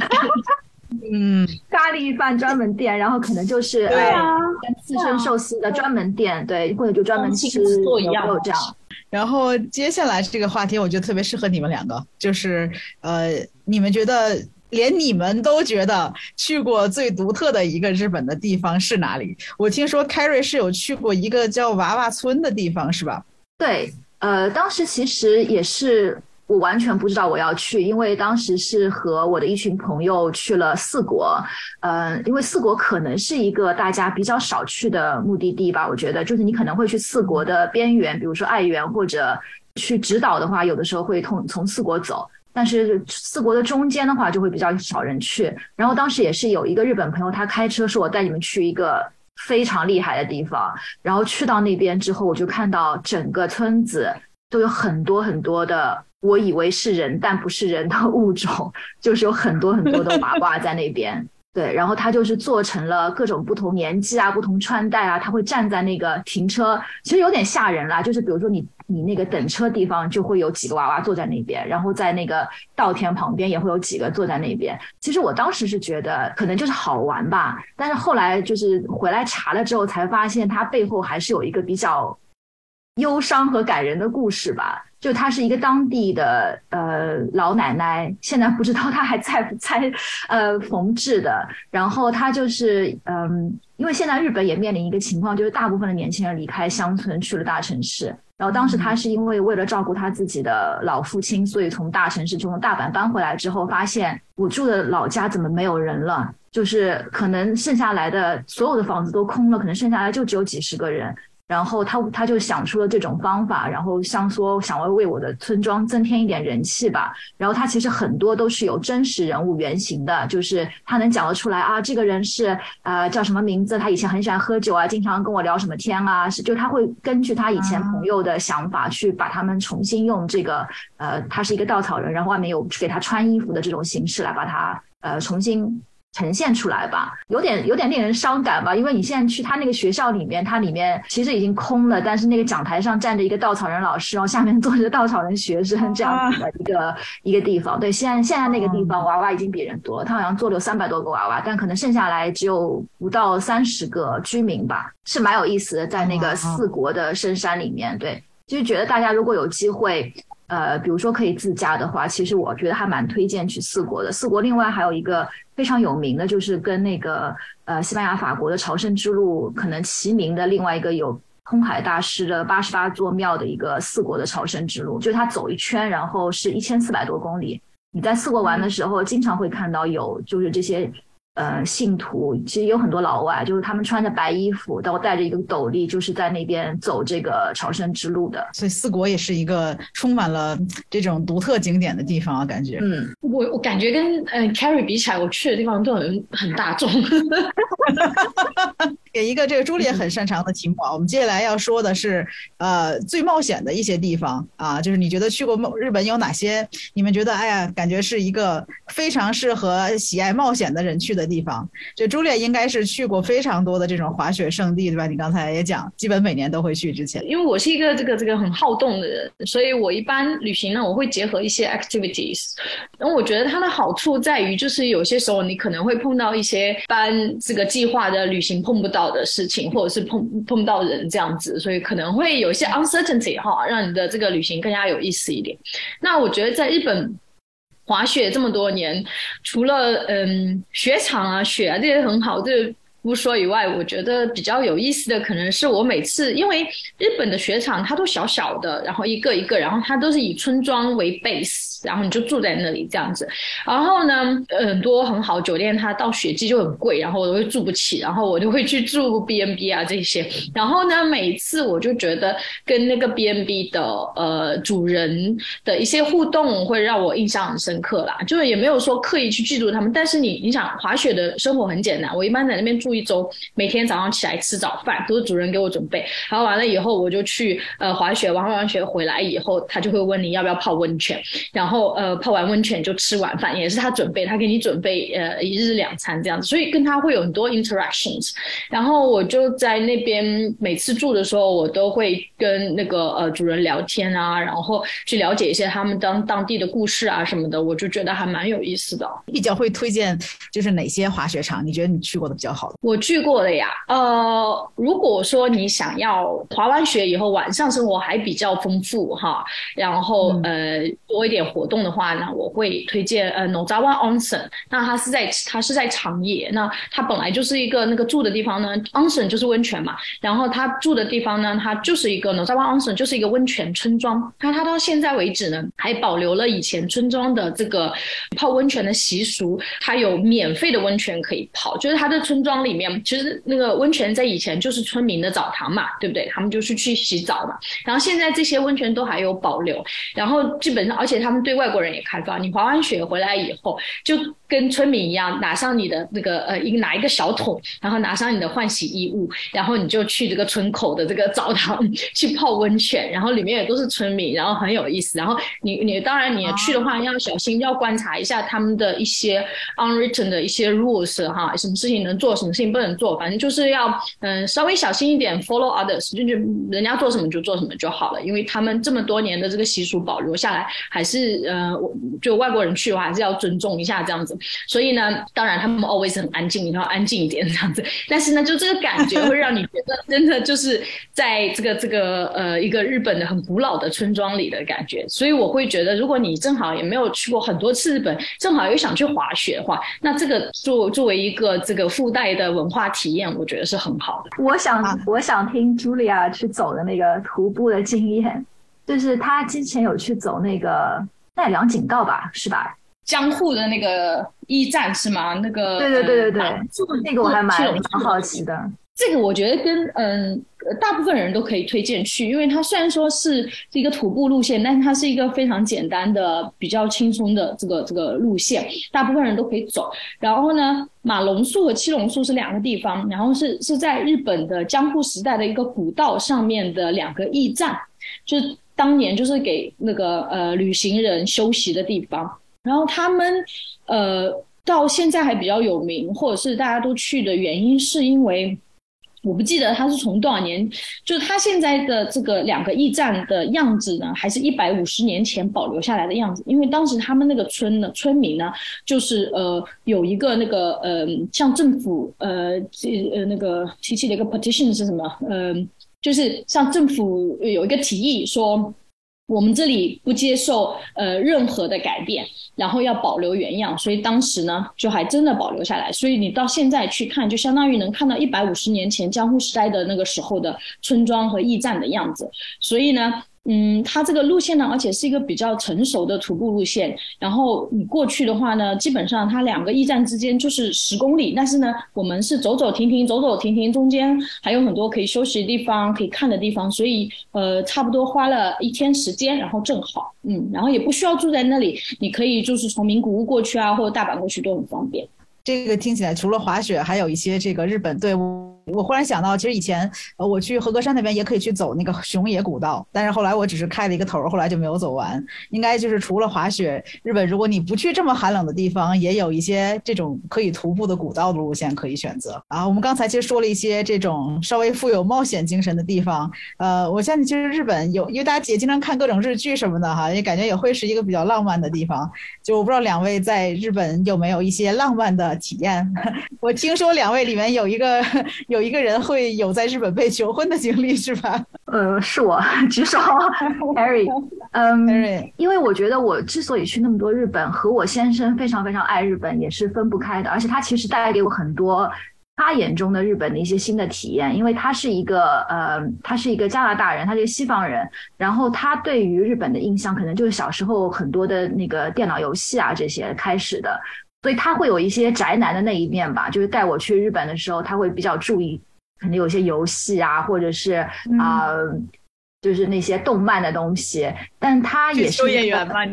嗯，咖喱饭专门店，然后可能就是对呃跟刺身寿司的专门店，对，或者就专门吃牛样肉这样。然后接下来这个话题，我觉得特别适合你们两个，就是呃，你们觉得连你们都觉得去过最独特的一个日本的地方是哪里？我听说 Carrie 是有去过一个叫娃娃村的地方，是吧？对，呃，当时其实也是我完全不知道我要去，因为当时是和我的一群朋友去了四国，呃，因为四国可能是一个大家比较少去的目的地吧，我觉得就是你可能会去四国的边缘，比如说爱媛或者去直岛的话，有的时候会从从四国走。但是四国的中间的话，就会比较少人去。然后当时也是有一个日本朋友，他开车说我带你们去一个非常厉害的地方。然后去到那边之后，我就看到整个村子都有很多很多的，我以为是人但不是人的物种，<laughs> 就是有很多很多的娃娃在那边。对，然后他就是做成了各种不同年纪啊、不同穿戴啊，他会站在那个停车，其实有点吓人啦。就是比如说你你那个等车地方就会有几个娃娃坐在那边，然后在那个稻田旁边也会有几个坐在那边。其实我当时是觉得可能就是好玩吧，但是后来就是回来查了之后才发现，它背后还是有一个比较忧伤和感人的故事吧。就她是一个当地的呃老奶奶，现在不知道她还在不在呃缝制的。然后她就是嗯，因为现在日本也面临一个情况，就是大部分的年轻人离开乡村去了大城市。然后当时她是因为为了照顾她自己的老父亲，所以从大城市就从大阪搬回来之后，发现我住的老家怎么没有人了？就是可能剩下来的所有的房子都空了，可能剩下来就只有几十个人。然后他他就想出了这种方法，然后像说想要为我的村庄增添一点人气吧。然后他其实很多都是有真实人物原型的，就是他能讲得出来啊，这个人是呃叫什么名字？他以前很喜欢喝酒啊，经常跟我聊什么天啊？是就他会根据他以前朋友的想法去把他们重新用这个呃，他是一个稻草人，然后外面有给他穿衣服的这种形式来把他呃重新。呈现出来吧，有点有点令人伤感吧，因为你现在去他那个学校里面，它里面其实已经空了，但是那个讲台上站着一个稻草人老师，然后下面坐着稻草人学生这样子的一个一个地方。对，现在现在那个地方娃娃已经比人多了，他好像坐了三百多个娃娃，但可能剩下来只有不到三十个居民吧，是蛮有意思的，在那个四国的深山里面，对，就是觉得大家如果有机会。呃，比如说可以自驾的话，其实我觉得还蛮推荐去四国的。四国另外还有一个非常有名的，就是跟那个呃西班牙、法国的朝圣之路可能齐名的另外一个有空海大师的八十八座庙的一个四国的朝圣之路，就是他走一圈，然后是一千四百多公里。你在四国玩的时候，经常会看到有就是这些。呃，信徒其实有很多老外，就是他们穿着白衣服，然后带着一个斗笠，就是在那边走这个朝圣之路的。所以四国也是一个充满了这种独特景点的地方啊，感觉。嗯，我我感觉跟嗯 Carrie 比起来，我去的地方都很很大众。<laughs> 给一个这个朱莉很擅长的题目啊，我们接下来要说的是呃最冒险的一些地方啊，就是你觉得去过日本有哪些？你们觉得哎呀，感觉是一个非常适合喜爱冒险的人去的。地方，就朱莉应该是去过非常多的这种滑雪胜地，对吧？你刚才也讲，基本每年都会去。之前，因为我是一个这个这个很好动的人，所以我一般旅行呢，我会结合一些 activities。然后我觉得它的好处在于，就是有些时候你可能会碰到一些班这个计划的旅行碰不到好的事情，或者是碰碰到人这样子，所以可能会有一些 uncertainty 哈，让你的这个旅行更加有意思一点。那我觉得在日本。滑雪这么多年，除了嗯雪场啊雪啊这些很好，这。不说以外，我觉得比较有意思的可能是我每次，因为日本的雪场它都小小的，然后一个一个，然后它都是以村庄为 base，然后你就住在那里这样子。然后呢，很多很好酒店它到雪季就很贵，然后我都会住不起，然后我就会去住 B N B 啊这些。然后呢，每次我就觉得跟那个 B N B 的呃主人的一些互动会让我印象很深刻啦。就是也没有说刻意去记住他们，但是你你想滑雪的生活很简单，我一般在那边住。一周每天早上起来吃早饭都是主人给我准备，然后完了以后我就去呃滑雪，玩完雪回来以后，他就会问你要不要泡温泉，然后呃泡完温泉就吃晚饭，也是他准备，他给你准备呃一日两餐这样子，所以跟他会有很多 interactions。然后我就在那边每次住的时候，我都会跟那个呃主人聊天啊，然后去了解一些他们当当地的故事啊什么的，我就觉得还蛮有意思的。比较会推荐就是哪些滑雪场？你觉得你去过的比较好的？我去过的呀，呃，如果说你想要滑完雪以后晚上生活还比较丰富哈，然后呃多一点活动的话呢，我会推荐呃 Nozawa Onsen。那它是在它是在长野，那它本来就是一个那个住的地方呢，Onsen 就是温泉嘛，然后它住的地方呢，它就是一个 Nozawa Onsen 就是一个温泉村庄。那它到现在为止呢，还保留了以前村庄的这个泡温泉的习俗，它有免费的温泉可以泡，就是它的村庄里。里面其实那个温泉在以前就是村民的澡堂嘛，对不对？他们就是去洗澡嘛。然后现在这些温泉都还有保留，然后基本上，而且他们对外国人也开放。你滑完雪回来以后，就跟村民一样，拿上你的那个呃，一拿一个小桶，然后拿上你的换洗衣物，然后你就去这个村口的这个澡堂 <laughs> 去泡温泉。然后里面也都是村民，然后很有意思。然后你你当然你去的话要小心，要观察一下他们的一些 unwritten 的一些 rules 哈，什么事情能做，什么事。不能做，反正就是要嗯稍微小心一点，follow others，就就人家做什么就做什么就好了，因为他们这么多年的这个习俗保留下来，还是呃就外国人去的话还是要尊重一下这样子。所以呢，当然他们 always 很安静，你要安静一点这样子。但是呢，就这个感觉会让你觉得真的就是在这个这个呃一个日本的很古老的村庄里的感觉。所以我会觉得，如果你正好也没有去过很多次日本，正好又想去滑雪的话，那这个作作为一个这个附带的。文化体验，我觉得是很好的。我想，我想听 Julia 去走的那个徒步的经验，就是她之前有去走那个奈良景道吧，是吧？江户的那个驿站是吗？那个对对对对对，那个我还蛮蛮好奇的。这个我觉得跟嗯大部分人都可以推荐去，因为它虽然说是一个徒步路线，但是它是一个非常简单的、比较轻松的这个这个路线，大部分人都可以走。然后呢，马龙树和七龙树是两个地方，然后是是在日本的江户时代的一个古道上面的两个驿站，就是当年就是给那个呃旅行人休息的地方。然后他们呃到现在还比较有名，或者是大家都去的原因，是因为。我不记得他是从多少年，就是他现在的这个两个驿站的样子呢，还是一百五十年前保留下来的样子。因为当时他们那个村呢，村民呢，就是呃有一个那个呃，向政府呃这呃那个提起的一个 petition 是什么？嗯，就是向政府有一个提议说。我们这里不接受呃任何的改变，然后要保留原样，所以当时呢就还真的保留下来。所以你到现在去看，就相当于能看到一百五十年前江户时代的那个时候的村庄和驿站的样子。所以呢。嗯，它这个路线呢，而且是一个比较成熟的徒步路线。然后你过去的话呢，基本上它两个驿站之间就是十公里，但是呢，我们是走走停停，走走停停，中间还有很多可以休息的地方，可以看的地方，所以呃，差不多花了一天时间，然后正好，嗯，然后也不需要住在那里，你可以就是从名古屋过去啊，或者大阪过去都很方便。这个听起来除了滑雪，还有一些这个日本队伍。我忽然想到，其实以前呃我去和歌山那边也可以去走那个熊野古道，但是后来我只是开了一个头，后来就没有走完。应该就是除了滑雪，日本如果你不去这么寒冷的地方，也有一些这种可以徒步的古道的路线可以选择。啊，我们刚才其实说了一些这种稍微富有冒险精神的地方。呃，我相信其实日本有，因为大家也经常看各种日剧什么的哈，也感觉也会是一个比较浪漫的地方。就我不知道两位在日本有没有一些浪漫的体验？<laughs> 我听说两位里面有一个。有一个人会有在日本被求婚的经历是吧？呃，是我 <laughs> 举手，Harry。<laughs> 嗯，Harry，因为我觉得我之所以去那么多日本，和我先生非常非常爱日本也是分不开的。而且他其实带给我很多他眼中的日本的一些新的体验，因为他是一个呃，他是一个加拿大人，他是一个西方人，然后他对于日本的印象可能就是小时候很多的那个电脑游戏啊这些开始的。所以他会有一些宅男的那一面吧，就是带我去日本的时候，他会比较注意，可能有些游戏啊，或者是啊，就是那些动漫的东西。但他也是演员嘛，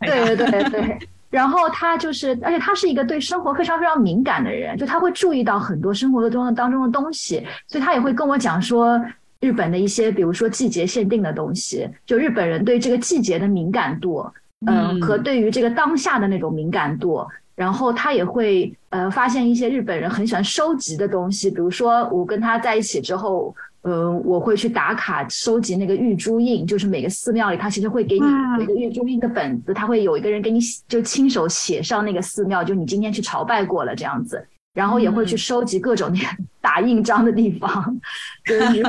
对对对对。然后他就是，而且他是一个对生活非常非常敏感的人，就他会注意到很多生活中当中的东西，所以他也会跟我讲说日本的一些，比如说季节限定的东西，就日本人对这个季节的敏感度，嗯，和对于这个当下的那种敏感度。然后他也会呃发现一些日本人很喜欢收集的东西，比如说我跟他在一起之后，呃，我会去打卡收集那个玉珠印，就是每个寺庙里他其实会给你一个玉珠印的本子，他会有一个人给你就亲手写上那个寺庙，就你今天去朝拜过了这样子，然后也会去收集各种 <laughs> 那个打印章的地方，就是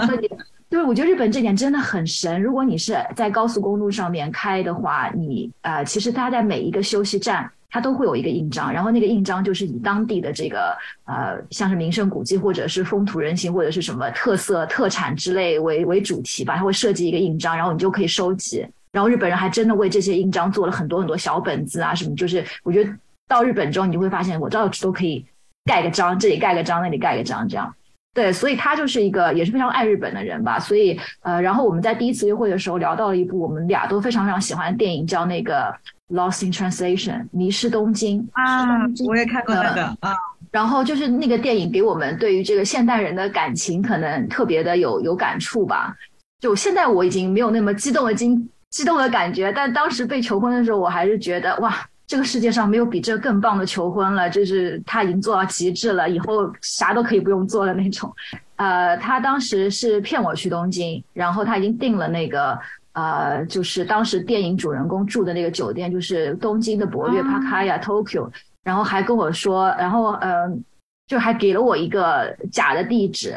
对，我觉得日本这点真的很神。如果你是在高速公路上面开的话，你呃，其实它在每一个休息站。它都会有一个印章，然后那个印章就是以当地的这个呃，像是名胜古迹或者是风土人情或者是什么特色特产之类为为主题吧，它会设计一个印章，然后你就可以收集。然后日本人还真的为这些印章做了很多很多小本子啊什么，就是我觉得到日本之后你就会发现，我到处都可以盖个章，这里盖个章，那里盖个章，这样。对，所以他就是一个也是非常爱日本的人吧。所以呃，然后我们在第一次约会的时候聊到了一部我们俩都非常非常喜欢的电影，叫那个。Lost in Translation，迷失东京啊，我也看过那个啊。然后就是那个电影给我们对于这个现代人的感情可能特别的有有感触吧。就现在我已经没有那么激动的惊激动的感觉，但当时被求婚的时候，我还是觉得哇，这个世界上没有比这更棒的求婚了，就是他已经做到极致了，以后啥都可以不用做的那种。呃，他当时是骗我去东京，然后他已经订了那个。呃，就是当时电影主人公住的那个酒店，就是东京的博悦 Parkaya Tokyo，然后还跟我说，然后呃，就还给了我一个假的地址，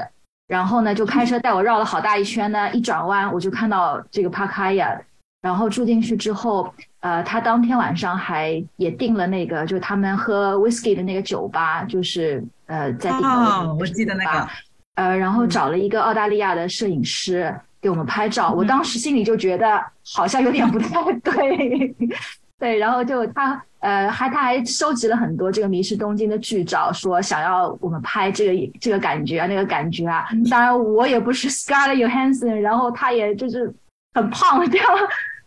然后呢就开车带我绕了好大一圈呢，一转弯我就看到这个 Parkaya，然后住进去之后，呃，他当天晚上还也订了那个，就是他们喝 whisky 的那个酒吧，就是呃在顶楼，我记得那个，呃，然后找了一个澳大利亚的摄影师给我们拍照。我当时心里就觉得好像有点不太对，<laughs> 对，然后就他呃还他还收集了很多这个迷失东京的剧照，说想要我们拍这个这个感觉啊那个感觉啊。当然我也不是 Scarlett Johansson，然后他也就是很胖这样。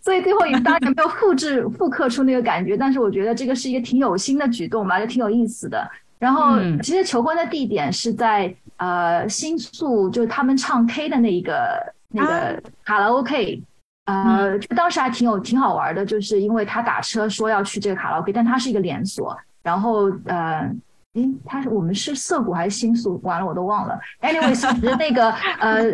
所以最后也当然也没有复制复刻出那个感觉，但是我觉得这个是一个挺有心的举动吧，就挺有意思的。然后其实求婚的地点是在呃新宿，就是他们唱 K 的那一个那个卡拉 OK，呃，就当时还挺有挺好玩的，就是因为他打车说要去这个卡拉 OK，但它是一个连锁，然后呃。诶，他是我们是涩谷还是新宿？完了，我都忘了。Anyways，那个呃，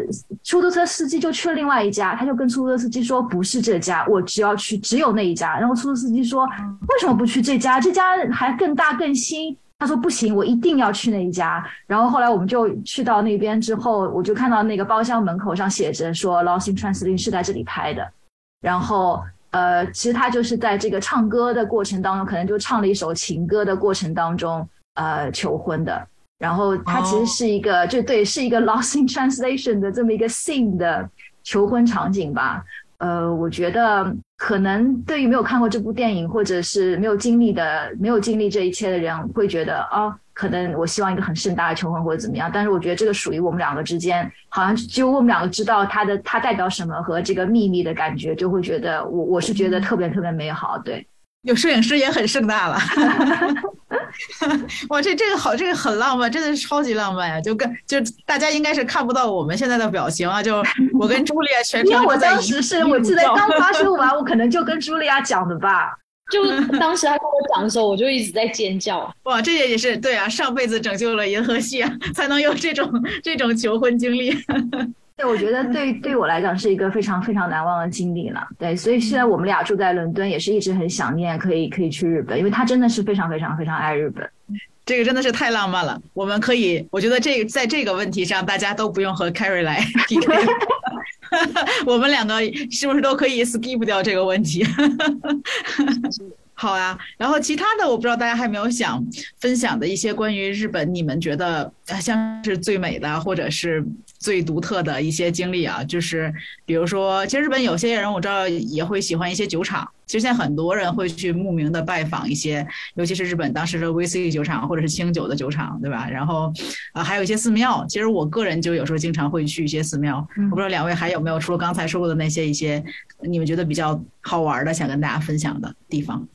出租车司机就去了另外一家，他就跟出租车司机说不是这家，我只要去只有那一家。然后出租车司机说为什么不去这家？这家还更大更新。他说不行，我一定要去那一家。然后后来我们就去到那边之后，我就看到那个包厢门口上写着说 Lost in Translation 是在这里拍的。然后呃，其实他就是在这个唱歌的过程当中，可能就唱了一首情歌的过程当中。呃，求婚的，然后他其实是一个，就对，是一个 lost in translation 的这么一个 scene 的求婚场景吧。呃，我觉得可能对于没有看过这部电影，或者是没有经历的、没有经历这一切的人，会觉得哦，可能我希望一个很盛大的求婚或者怎么样。但是我觉得这个属于我们两个之间，好像只有我们两个知道它的它代表什么和这个秘密的感觉，就会觉得我我是觉得特别特别美好，对。有摄影师也很盛大了，<laughs> <laughs> 哇，这这个好，这个很浪漫，真的是超级浪漫呀！就跟就大家应该是看不到我们现在的表情啊，就我跟朱莉亚全程因为我当时是我记得刚发生完，<laughs> 我可能就跟朱莉亚讲的吧，<laughs> 就当时他跟我讲的时候，我就一直在尖叫。哇，这也也是对啊，上辈子拯救了银河系，才能有这种这种求婚经历。对，我觉得对对我来讲是一个非常非常难忘的经历了。对，所以现在我们俩住在伦敦，也是一直很想念可以可以去日本，因为他真的是非常非常非常爱日本。这个真的是太浪漫了。我们可以，我觉得这在这个问题上，大家都不用和 Carrie 来 <laughs> PK，<laughs> 我们两个是不是都可以 skip 掉这个问题？<laughs> 好啊，然后其他的我不知道大家还没有想分享的一些关于日本，你们觉得像是最美的，或者是。最独特的一些经历啊，就是比如说，其实日本有些人我知道也会喜欢一些酒厂。其实现在很多人会去慕名的拜访一些，尤其是日本当时的威士忌酒厂或者是清酒的酒厂，对吧？然后啊，还有一些寺庙。其实我个人就有时候经常会去一些寺庙。我不知道两位还有没有除了刚才说过的那些一些你们觉得比较好玩的，想跟大家分享的地方。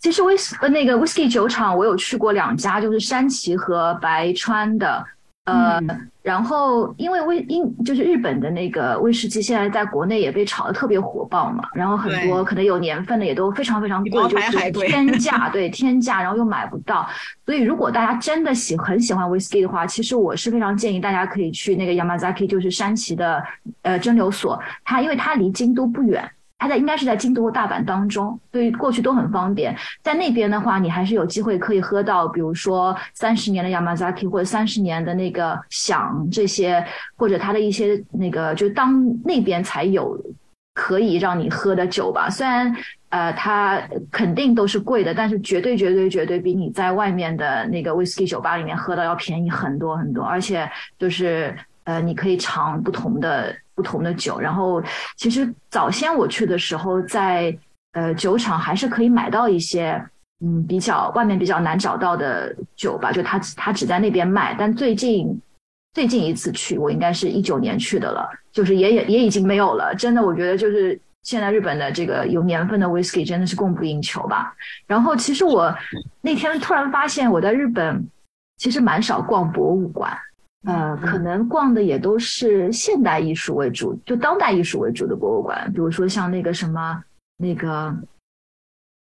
其实威斯呃那个威士忌酒厂我有去过两家，就是山崎和白川的。呃，然后因为威因就是日本的那个威士忌，现在在国内也被炒得特别火爆嘛，然后很多可能有年份的也都非常非常贵，就是天价，对天价，然后又买不到。所以如果大家真的喜很喜欢威士忌的话，其实我是非常建议大家可以去那个 Yamazaki，就是山崎的呃蒸馏所，它因为它离京都不远。它在应该是在京都和大阪当中，所以过去都很方便。在那边的话，你还是有机会可以喝到，比如说三十年的 Yamazaki 或者三十年的那个响这些，或者它的一些那个，就当那边才有可以让你喝的酒吧。虽然呃，它肯定都是贵的，但是绝对绝对绝对比你在外面的那个 whisky 酒吧里面喝的要便宜很多很多，而且就是呃，你可以尝不同的。不同的酒，然后其实早先我去的时候，在呃酒厂还是可以买到一些嗯比较外面比较难找到的酒吧，就他他只在那边卖。但最近最近一次去，我应该是一九年去的了，就是也也也已经没有了。真的，我觉得就是现在日本的这个有年份的 whisky 真的是供不应求吧。然后其实我那天突然发现，我在日本其实蛮少逛博物馆。呃，可能逛的也都是现代艺术为主，就当代艺术为主的博物馆，比如说像那个什么那个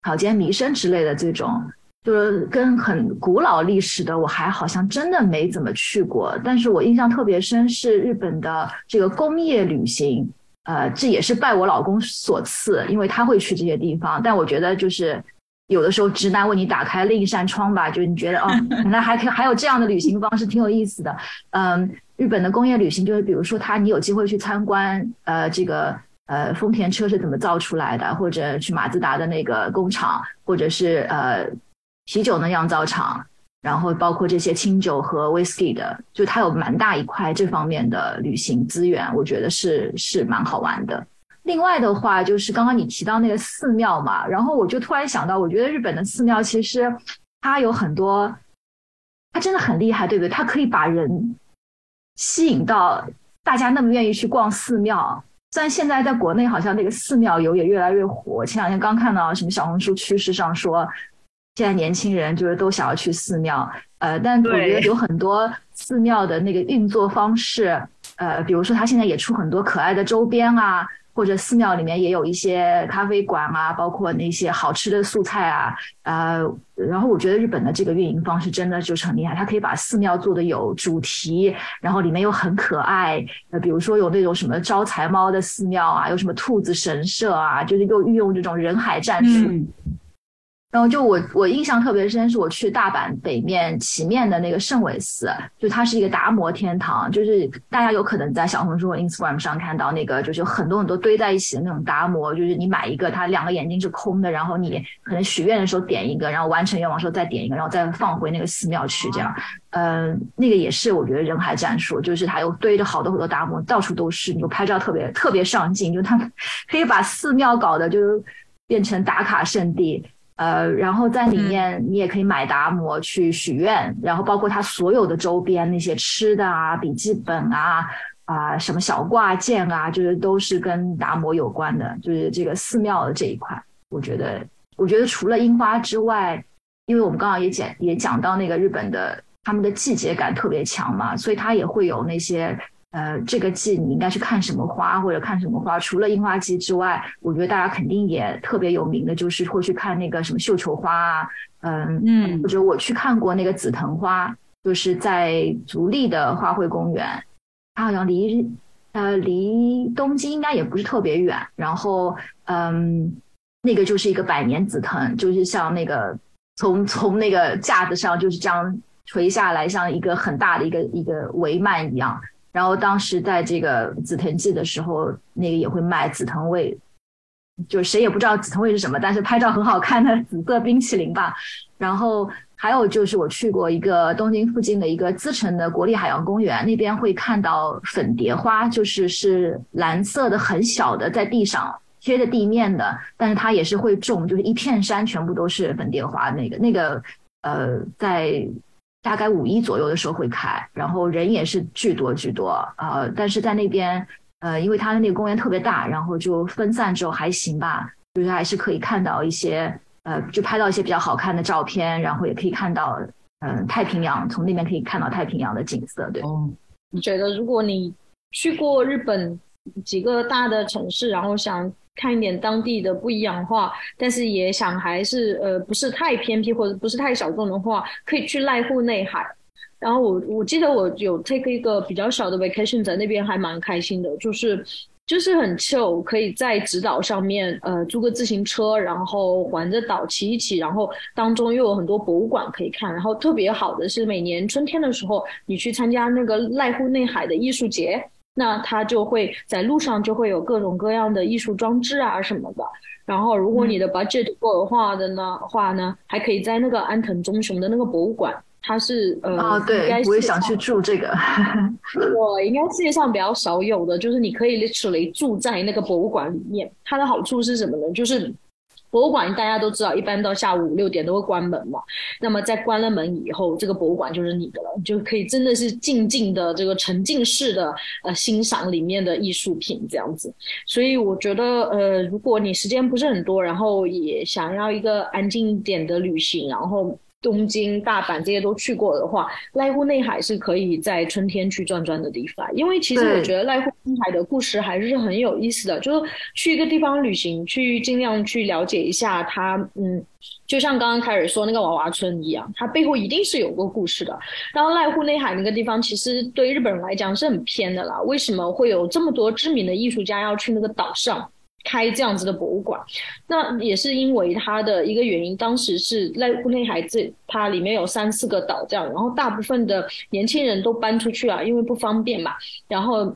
草间弥生之类的这种，就是跟很古老历史的，我还好像真的没怎么去过。但是我印象特别深是日本的这个工业旅行，呃，这也是拜我老公所赐，因为他会去这些地方。但我觉得就是。有的时候，直男为你打开另一扇窗吧，就你觉得哦，<laughs> 原来还可以还有这样的旅行方式，挺有意思的。嗯，日本的工业旅行就是，比如说他你有机会去参观呃这个呃丰田车是怎么造出来的，或者去马自达的那个工厂，或者是呃啤酒的酿造厂，然后包括这些清酒和 whisky 的，就它有蛮大一块这方面的旅行资源，我觉得是是蛮好玩的。另外的话，就是刚刚你提到那个寺庙嘛，然后我就突然想到，我觉得日本的寺庙其实它有很多，它真的很厉害，对不对？它可以把人吸引到大家那么愿意去逛寺庙。虽然现在在国内好像那个寺庙游也越来越火，前两天刚看到什么小红书趋势上说，现在年轻人就是都想要去寺庙。呃，但我觉得有很多寺庙的那个运作方式，呃，比如说它现在也出很多可爱的周边啊。或者寺庙里面也有一些咖啡馆啊，包括那些好吃的素菜啊，呃，然后我觉得日本的这个运营方式真的就是很厉害，它可以把寺庙做的有主题，然后里面又很可爱，呃，比如说有那种什么招财猫的寺庙啊，有什么兔子神社啊，就是又运用这种人海战术。然后就我我印象特别深，是我去大阪北面旗面的那个圣尾寺，就它是一个达摩天堂，就是大家有可能在小红书和 Instagram 上看到那个，就是很多很多堆在一起的那种达摩，就是你买一个，它两个眼睛是空的，然后你可能许愿的时候点一个，然后完成愿望时候再点一个，然后再放回那个寺庙去，这样，嗯，那个也是我觉得人海战术，就是它有堆着好多好多达摩，到处都是，你就拍照特别特别上镜，就他们 <laughs> 可以把寺庙搞得就变成打卡圣地。呃，然后在里面你也可以买达摩去许愿，然后包括它所有的周边那些吃的啊、笔记本啊、啊什么小挂件啊，就是都是跟达摩有关的。就是这个寺庙的这一块，我觉得，我觉得除了樱花之外，因为我们刚刚也讲也讲到那个日本的他们的季节感特别强嘛，所以它也会有那些。呃，这个季你应该去看什么花或者看什么花？除了樱花季之外，我觉得大家肯定也特别有名的，就是会去看那个什么绣球花啊，嗯嗯，或者我去看过那个紫藤花，就是在足利的花卉公园，它好像离呃离东京应该也不是特别远。然后嗯，那个就是一个百年紫藤，就是像那个从从那个架子上就是这样垂下来，像一个很大的一个一个帷幔一样。然后当时在这个紫藤季的时候，那个也会卖紫藤味，就谁也不知道紫藤味是什么，但是拍照很好看的紫色冰淇淋吧。然后还有就是我去过一个东京附近的一个资城的国立海洋公园，那边会看到粉蝶花，就是是蓝色的很小的，在地上贴着地面的，但是它也是会种，就是一片山全部都是粉蝶花。那个那个呃，在。大概五一左右的时候会开，然后人也是巨多巨多，呃，但是在那边，呃，因为它的那个公园特别大，然后就分散之后还行吧，就是还是可以看到一些，呃，就拍到一些比较好看的照片，然后也可以看到，嗯，太平洋，从那边可以看到太平洋的景色，对。你觉得如果你去过日本几个大的城市，然后想。看一点当地的不一样话，但是也想还是呃不是太偏僻或者不是太小众的话，可以去濑户内海。然后我我记得我有 take 一个比较小的 vacation 在那边，还蛮开心的，就是就是很 chill，可以在直岛上面呃租个自行车，然后环着岛骑一骑，然后当中又有很多博物馆可以看。然后特别好的是每年春天的时候，你去参加那个濑户内海的艺术节。那它就会在路上就会有各种各样的艺术装置啊什么的，然后如果你的 budget 够的话的呢话呢，还可以在那个安藤忠雄的那个博物馆，它是呃，哦对，我也想去住这个，我 <laughs> 应该世界上比较少有的，就是你可以 literally 住在那个博物馆里面，它的好处是什么呢？就是。博物馆大家都知道，一般到下午五六点都会关门嘛。那么在关了门以后，这个博物馆就是你的了，就可以真的是静静的这个沉浸式的呃欣赏里面的艺术品这样子。所以我觉得呃，如果你时间不是很多，然后也想要一个安静一点的旅行，然后。东京、大阪这些都去过的话，濑户内海是可以在春天去转转的地方。因为其实我觉得濑户内海的故事还是很有意思的，就是去一个地方旅行，去尽量去了解一下它。嗯，就像刚刚开始说那个娃娃村一样，它背后一定是有个故事的。然后濑户内海那个地方，其实对日本人来讲是很偏的啦。为什么会有这么多知名的艺术家要去那个岛上？开这样子的博物馆，那也是因为它的一个原因。当时是濑户内海这它里面有三四个岛这样，然后大部分的年轻人都搬出去了，因为不方便嘛。然后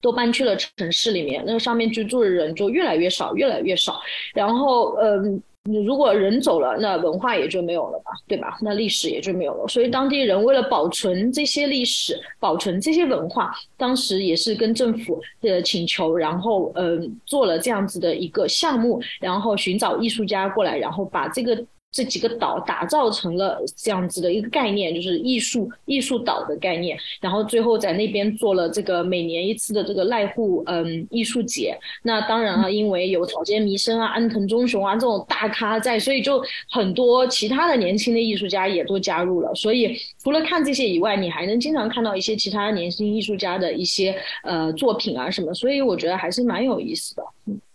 都搬去了城市里面，那上面居住的人就越来越少，越来越少。然后，嗯，你如果人走了，那文化也就没有了吧，对吧？那历史也就没有了。所以当地人为了保存这些历史，保存这些文化，当时也是跟政府的请求，然后，嗯，做了这样子的一个项目，然后寻找艺术家过来，然后把这个。这几个岛打造成了这样子的一个概念，就是艺术艺术岛的概念。然后最后在那边做了这个每年一次的这个濑户嗯艺术节。那当然了，因为有草间弥生啊、安藤忠雄啊这种大咖在，所以就很多其他的年轻的艺术家也都加入了。所以除了看这些以外，你还能经常看到一些其他年轻艺术家的一些呃作品啊什么。所以我觉得还是蛮有意思的。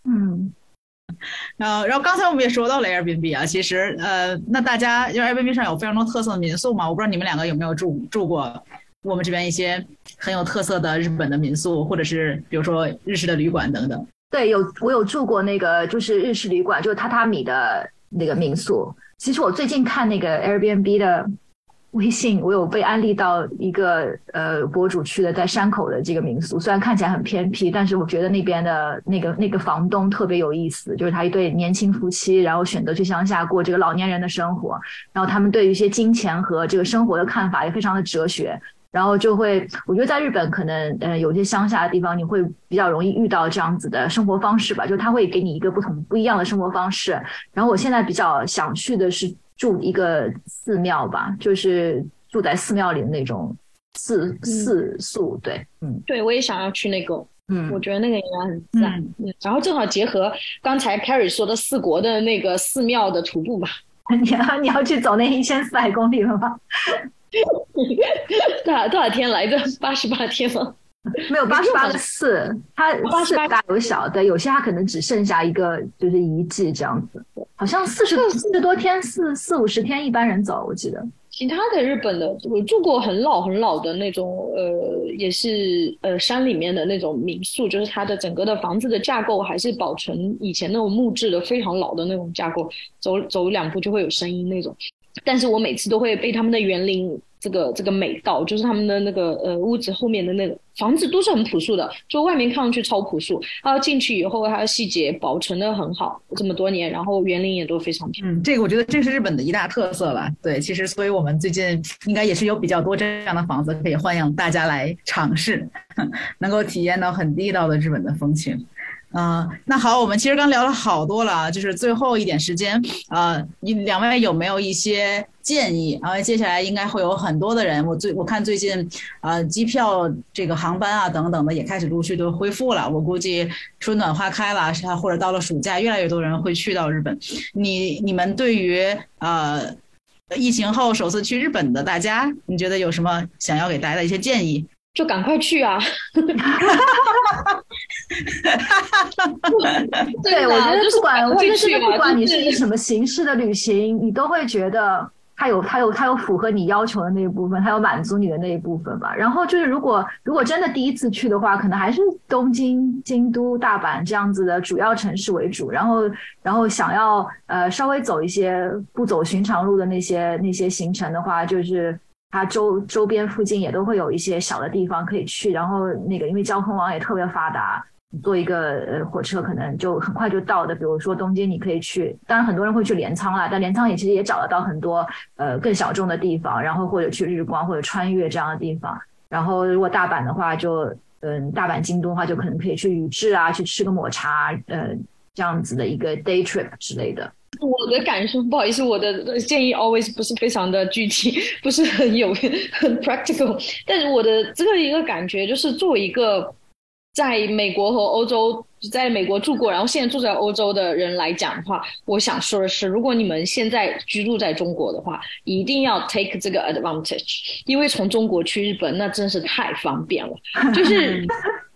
嗯。然后，然后刚才我们也说到了 Airbnb 啊，其实呃，那大家因为 Airbnb 上有非常多特色的民宿嘛，我不知道你们两个有没有住住过我们这边一些很有特色的日本的民宿，或者是比如说日式的旅馆等等。对，有我有住过那个就是日式旅馆，就是榻榻米的那个民宿。其实我最近看那个 Airbnb 的。微信，我有被安利到一个呃博主去的在山口的这个民宿，虽然看起来很偏僻，但是我觉得那边的那个那个房东特别有意思，就是他一对年轻夫妻，然后选择去乡下过这个老年人的生活，然后他们对于一些金钱和这个生活的看法也非常的哲学，然后就会我觉得在日本可能呃有些乡下的地方你会比较容易遇到这样子的生活方式吧，就他会给你一个不同不一样的生活方式，然后我现在比较想去的是。住一个寺庙吧，就是住在寺庙里的那种寺寺宿，对，嗯，对我也想要去那个，嗯，我觉得那个应该很赞，嗯，然后正好结合刚才 Carrie 说的四国的那个寺庙的徒步吧，<laughs> 你要你要去走那一千四百公里了吗？<laughs> 多少多少天来着？八十八天吗？没有八十八个寺，它寺大有小的，有些它可能只剩下一个就是遗迹这样子，好像四十四十多天，四四五十天一般人走，我记得。其他的日本的，我住过很老很老的那种，呃，也是呃山里面的那种民宿，就是它的整个的房子的架构还是保存以前那种木质的非常老的那种架构，走走两步就会有声音那种。但是我每次都会被他们的园林。这个这个美道就是他们的那个呃屋子后面的那个房子都是很朴素的，就外面看上去超朴素，然后进去以后它的细节保存的很好，这么多年，然后园林也都非常漂亮。嗯，这个我觉得这是日本的一大特色了。对，其实所以我们最近应该也是有比较多这样的房子可以欢迎大家来尝试，<laughs> 能够体验到很地道的日本的风情。嗯，那好，我们其实刚聊了好多了，就是最后一点时间，呃，你两位有没有一些建议？然后接下来应该会有很多的人，我最我看最近，呃，机票这个航班啊等等的也开始陆续都恢复了，我估计春暖花开了，或者到了暑假，越来越多人会去到日本。你你们对于呃疫情后首次去日本的大家，你觉得有什么想要给大家的一些建议？就赶快去啊！<laughs> 对，我觉得不管，我觉得是不管你是以什么形式的旅行，你都会觉得它有它有它有符合你要求的那一部分，它有满足你的那一部分吧。然后就是，如果如果真的第一次去的话，可能还是东京、京都、大阪这样子的主要城市为主。然后，然后想要呃稍微走一些不走寻常路的那些那些行程的话，就是。它周周边附近也都会有一些小的地方可以去，然后那个因为交通网也特别发达，坐一个呃火车可能就很快就到的。比如说东京，你可以去，当然很多人会去镰仓啦，但镰仓也其实也找得到很多呃更小众的地方，然后或者去日光或者穿越这样的地方。然后如果大阪的话，就嗯大阪京都的话，就可能可以去宇治啊，去吃个抹茶，呃这样子的一个 day trip 之类的。我的感受，不好意思，我的建议 always 不是非常的具体，不是很有 <laughs> 很 practical。但是我的这个一个感觉就是，作为一个在美国和欧洲，在美国住过，然后现在住在欧洲的人来讲的话，我想说的是，如果你们现在居住在中国的话，一定要 take 这个 advantage，因为从中国去日本那真是太方便了，就是。<laughs>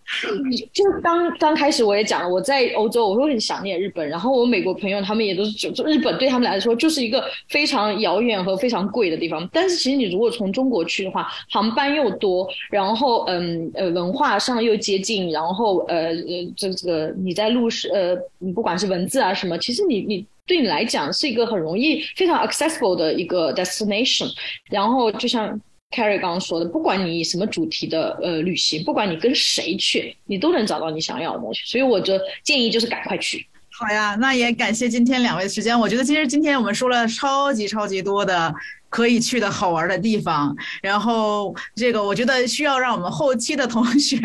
就刚刚开始我也讲了，我在欧洲我会很想念日本，然后我美国朋友他们也都是就就日本对他们来说就是一个非常遥远和非常贵的地方。但是其实你如果从中国去的话，航班又多，然后嗯呃文化上又接近，然后呃呃这这个你在路上呃你不管是文字啊什么，其实你你对你来讲是一个很容易非常 accessible 的一个 destination。然后就像。Carrie 刚刚说的，不管你什么主题的呃旅行，不管你跟谁去，你都能找到你想要的东西。所以我的建议就是赶快去。好呀，那也感谢今天两位的时间。我觉得其实今天我们说了超级超级多的。可以去的好玩的地方，然后这个我觉得需要让我们后期的同学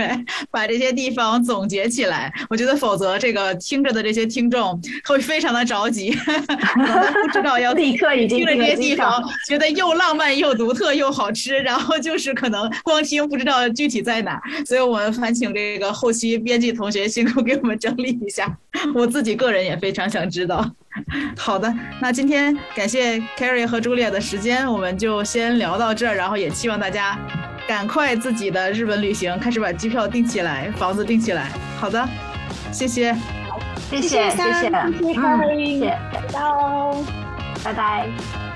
把这些地方总结起来。我觉得否则这个听着的这些听众会非常的着急，<laughs> 不知道要立刻已经听了这些地方，觉得又浪漫又独特又好吃，然后就是可能光听不知道具体在哪。所以我们烦请这个后期编辑同学辛苦给我们整理一下，我自己个人也非常想知道。<laughs> 好的，那今天感谢 Carrie 和 Julia 的时间，我们就先聊到这儿，然后也希望大家赶快自己的日本旅行开始把机票订起来，房子订起来。好的，谢谢，谢谢，谢谢，谢谢 Carrie，拜拜，拜拜。